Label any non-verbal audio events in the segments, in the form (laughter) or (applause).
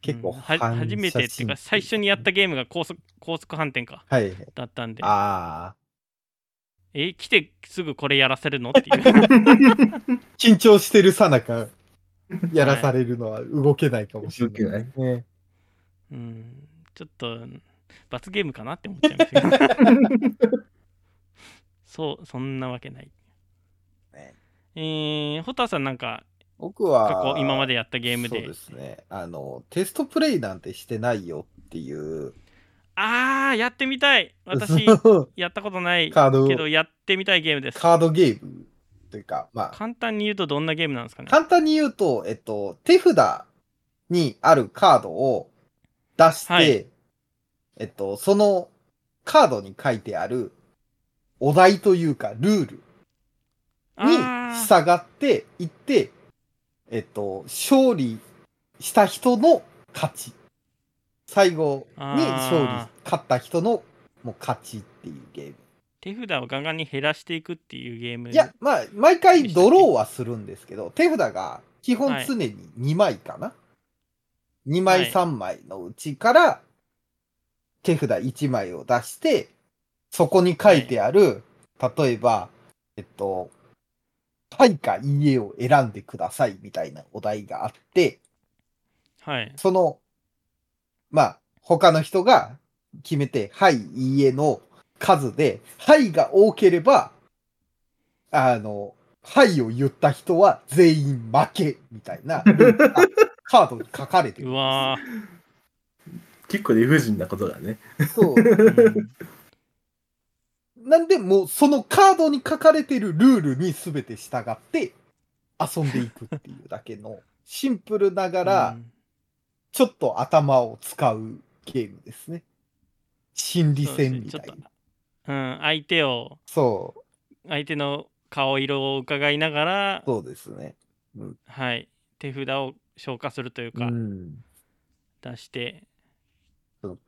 結構うん初めてっていうか、最初にやったゲームが高速高速反転か。はい。だったんで、ああ。え、来てすぐこれやらせるの？っていう。(laughs) 緊張してるさなか、やらされるのは動けないかもしれない。ない。ね、うん、ちょっと、罰ゲームかなって思っちゃいますけど。(laughs) そう、そんなわけない。ねえー、ホタさんなんか、僕は、過去今までやったゲームで。そうですね。あの、テストプレイなんてしてないよっていう。あー、やってみたい。私、やったことないカードけど、やってみたいゲームです。カードゲームというか、まあ、簡単に言うとどんなゲームなんですかね？簡単に言うと、えっと、手札にあるカードを出して、はい。えっと、そのカードに書いてあるお題というか、ルールに従っていって、えっと、勝利した人の勝ち。最後に勝利あ、勝った人のもう勝ちっていうゲーム。手札をガンガンに減らしていくっていうゲーム。いや、まあ、毎回ドローはするんですけど、手札が基本常に2枚かな、?2 枚はい3枚のうちから手札1枚を出して、そこに書いてある、例えば、えっと、はいかいいえを選んでくださいみたいなお題があって、はい。その、まあ、他の人が決めて、はい、いいえの数で、はいが多ければ、あの、はいを言った人は全員負け、みたいな、(laughs) カードに書かれてるんう。わ結構理不尽なことだね。そう。ー、うんなんで、もう、そのカードに書かれてるルールに全て従って遊んでいくっていうだけの、シンプルながら、うんちょっと頭を使うゲームですね。心理戦みたいな。うん、相手を、そう。相手の顔色を伺いながら、そうですね。はい、手札を消化するというか、うん、出して、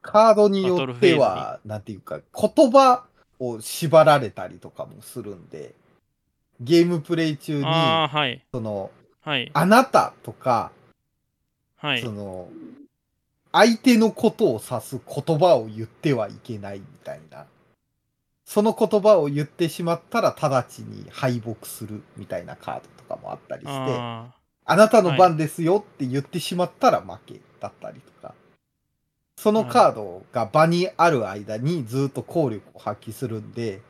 カードによっては、なんていうか、言葉を縛られたりとかもするんで、ゲームプレイ中に、はい、その、はい、あなたとか、はいそ。の、相手のことを指す言葉を言ってはいけないみたいな。その言葉を言ってしまったら直ちに敗北するみたいなカードとかもあったりして、ああなたの番ですよって言ってしまったら負けだったりとか。そのカードが場にある間にずっと効力を発揮するんで、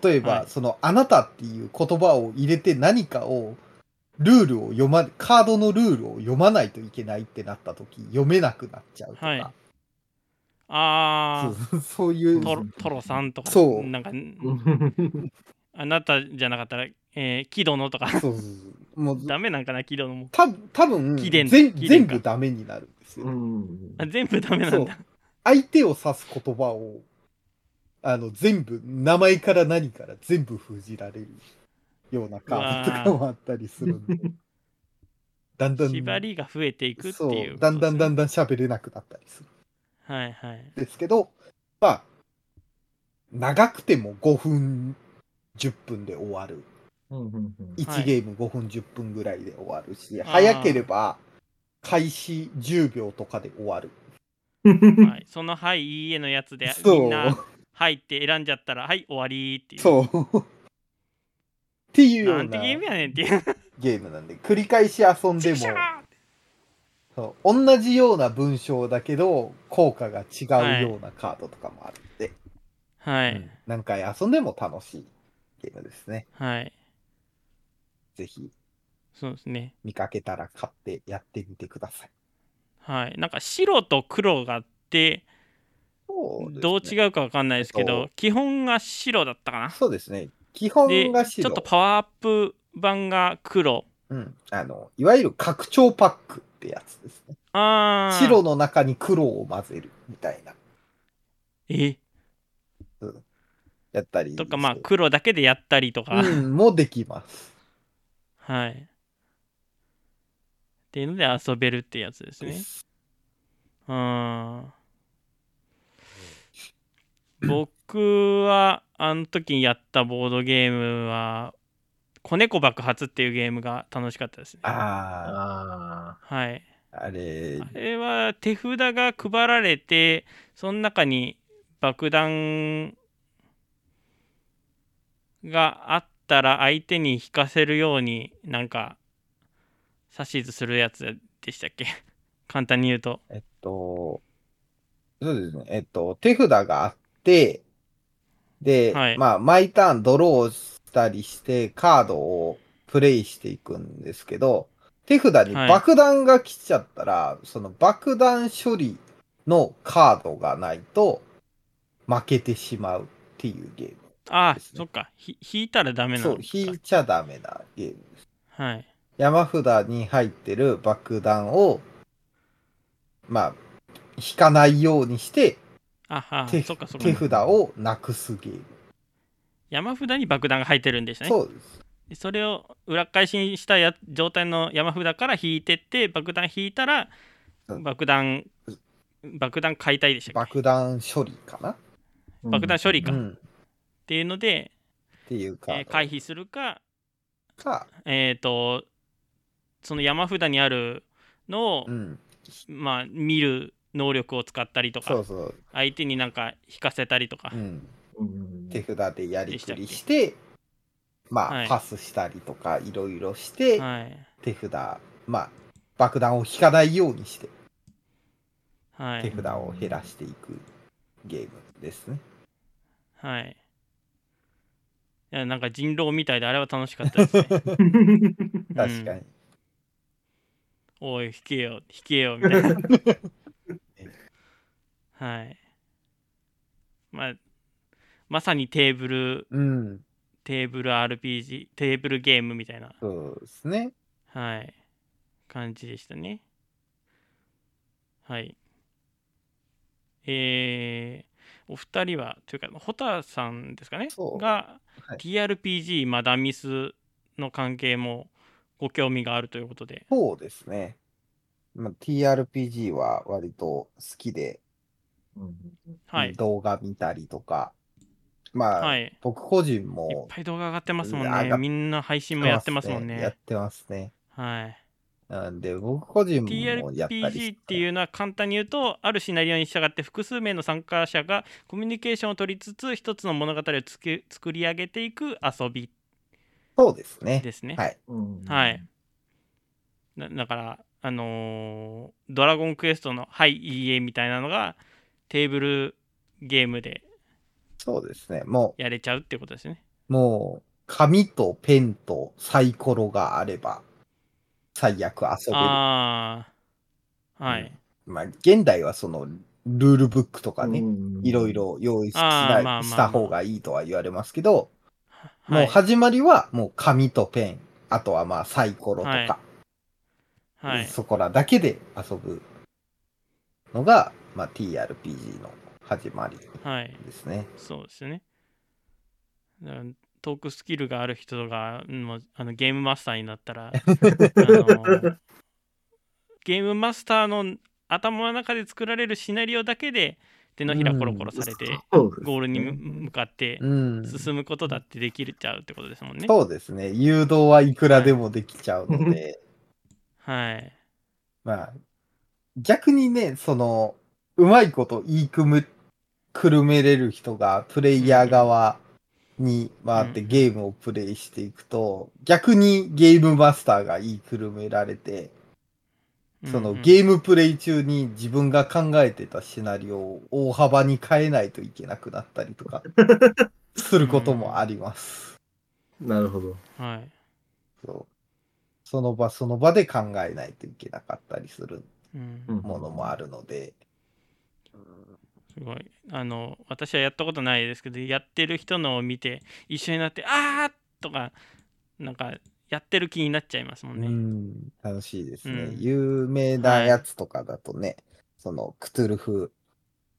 例えば、はい。そのあなたっていう言葉を入れて何かをルールを読ま、カードのルールを読まないといけないってなった時、読めなくなっちゃうとか、はい。あ、あそうそういう。あ、トロトロさんとか、そう。なんか、(laughs) あなたじゃなかったら、えー、木殿とか、そうそうそう。もうダメなんかな、木殿も。た多分貴殿全貴殿か。全部ダメになるんですよ。うん。あ全部ダメなんだ。相手を指す言葉をあの全部名前から何から全部封じられるようなカードとかもあったりするんで。だんだん。縛りが増えていくってそいうう。だんだんだんだ。だん喋れなくなったりする。はいはい。んですけどまあ長くても5分10分で終わる1ゲーム5分10分ぐらいで終わるし、あー。早ければ開始10秒とかで終わる。はい、(laughs) その「はいいいえ」のやつでみんな「はい」って選んじゃったら「はい終わり」っていう。そう。っていうような。んなてゲームやねんっていう。ゲームなんで繰り返し遊んでも。そう。同じような文章だけど効果が違うようなカードとかもあるんで、はい、うん。何回遊んでも楽しいゲームですね。はいぜひ。そうですね。見かけたら買ってやってみてください。はい。なんか白と黒があってどうう違うかわかんないですけえっど基本が白だったかな。そうですね。基本でが白。ちょっとパワーアップ版が黒。うん、あのいわゆる拡張パックってやつですね。あー。白の中に黒を混ぜるみたいな。え？やったりとかまあ黒だけでやったりとか、うん、もできますはい。っていうので遊べるってやつですね。うん。僕はあの時にやったボードゲームは「子猫爆発」っていうゲームが楽しかったですね。ああはい。あれ、あれは手札が配られて、その中に爆弾があったら相手に引かせるようになんか指図するやつでしたっけ？(laughs) 簡単に言うと。えっと、そうですね。えっと、手札があって、で、はいまあ、毎ターンドローしたりして、カードをプレイしていくんですけど、手札にはい爆弾が来ちゃったら、その爆弾処理のカードがないと負けてしまうっていうゲーム。ああ、そっか。ひ引いたらダメなそう。引いちゃダメなゲームです。はい。山札に入ってる爆弾を、まあ、引かないようにして、ああ、手そっかそっか手。札をなくすゲーム。山札に爆弾が入ってるんでしたね。そうです。でそれを裏返しにしたや状態の山札から引いてって爆弾引いたらうん爆弾爆弾解体でした爆弾処理かな、爆弾処理か、っうん。ていうので、っていうか、えー回避するかか、えっ、とその山札にあるのを、うん。まあ見る能力を使ったりとかそうそう。相手になんか引かせたりとか、うん。うん手札でやりくりして、まあ、はいパスしたりとか、いろいろして、はい手札、まあ、爆弾を引かないようにして、はい手札を減らしていくゲームですね。はいなんか人狼みたいであれは楽しかったですね (laughs) 確かに。おい、引けよ、引けよ、みたいな。(laughs) はい。まあ、まさにテーブル、うん。テーブル RPG、テーブルゲームみたいな、そうですね。はい、感じでしたね。はい。えー、お二人は、というか、ホタさんですかね？が、はい TRPG マダミスの関係もご興味があるということで。そうですね。まあ、TRPG は割と好きで、はい。動画見たりとか、まあ、はい。僕個人いっもぱい動画上がってますもんね。みんな配信もやってますもんね。やってますね。はい。なんで、僕個人もやったり TRPG っていうのは簡単に言うと、あるシナリオに従って複数名の参加者がコミュニケーションを取りつつ、一つの物語をつけ作り上げていく遊びそうですね。ですね。はい。はい。だだから、あのードラゴンクエストの「はい、いいえ」みたいなのがテーブルゲームでそうですね。もやれちゃうってことですね。う、もう、紙とペンとサイコロがあれば、最悪遊べる。ああ、はい。まあ、現代はその、ルールブックとかね、いろいろ。ろ用意しした方がいいとは言われますけど、もうはい。始まりはもう紙とペン、あとはまあサイコロとか、はいはい。そこらだけで遊ぶのが、まあ、TRPG の始まりはい。ですね。そうですね。トークスキルがある人がもうあのゲームマスターになったら (laughs) あのゲームマスターの頭の中で作られるシナリオだけで手のひらコロコロされて、ゴールにむ向かってうん。進むことだってできちゃうってことですもんね。そうですね。誘導はいくらでもできちゃうので、はい。まあ、逆にね、その、うまいこと言い組む、くるめれる人がプレイヤー側に回ってうんゲームをプレイしていくと、逆にゲームマスターが言いくるめられて、そのーゲームプレイ中に自分が考えてたシナリオを大幅に変えないといけなくなったりとか、(laughs) することもあります。なるほど。ム。はい。そうその場その場で考えないといけなかったりするものもあるので、すごい。あの、私はやったことないですけど、やってる人のを見て、一緒になって、あーとか、なんか、やってる気になっちゃいますもんね。うん、楽しいですね。うん有名なやつとかだとね、そのクトゥルフ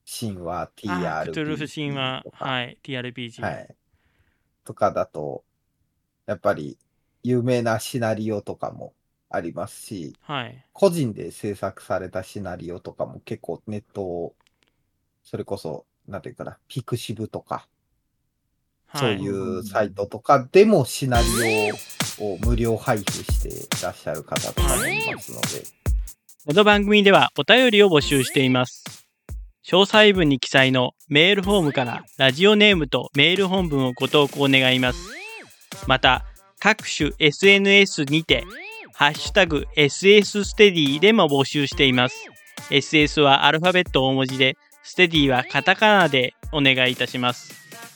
神話あ TRPG ークトゥルフ神話と、かはい、TRPG。はい。とかだと、やっぱり有名なシナリオとかもありますし、はい。個人で制作されたシナリオとかも結構ネットを、それこそ、なんていうかな、ピクシブとか、そうはいいうサイトとかでもシナリオを無料配布していらっしゃる方とかもいますので、この番組ではお便りを募集しています。詳細文に記載のメールフォームからラジオネームとメール本文をご投稿願います。また、各種 SNS にて、ハッシュタグ SS ステディでも募集しています。SS はアルファベット大文字で、ステディはカタカナでお願いいたします。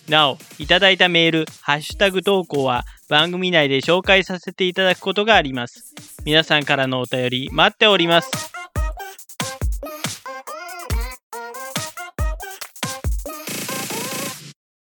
なお、いただいたメール、ハッシュタグ投稿は番組内で紹介させていただくことがあります。皆さんからのお便り待っております。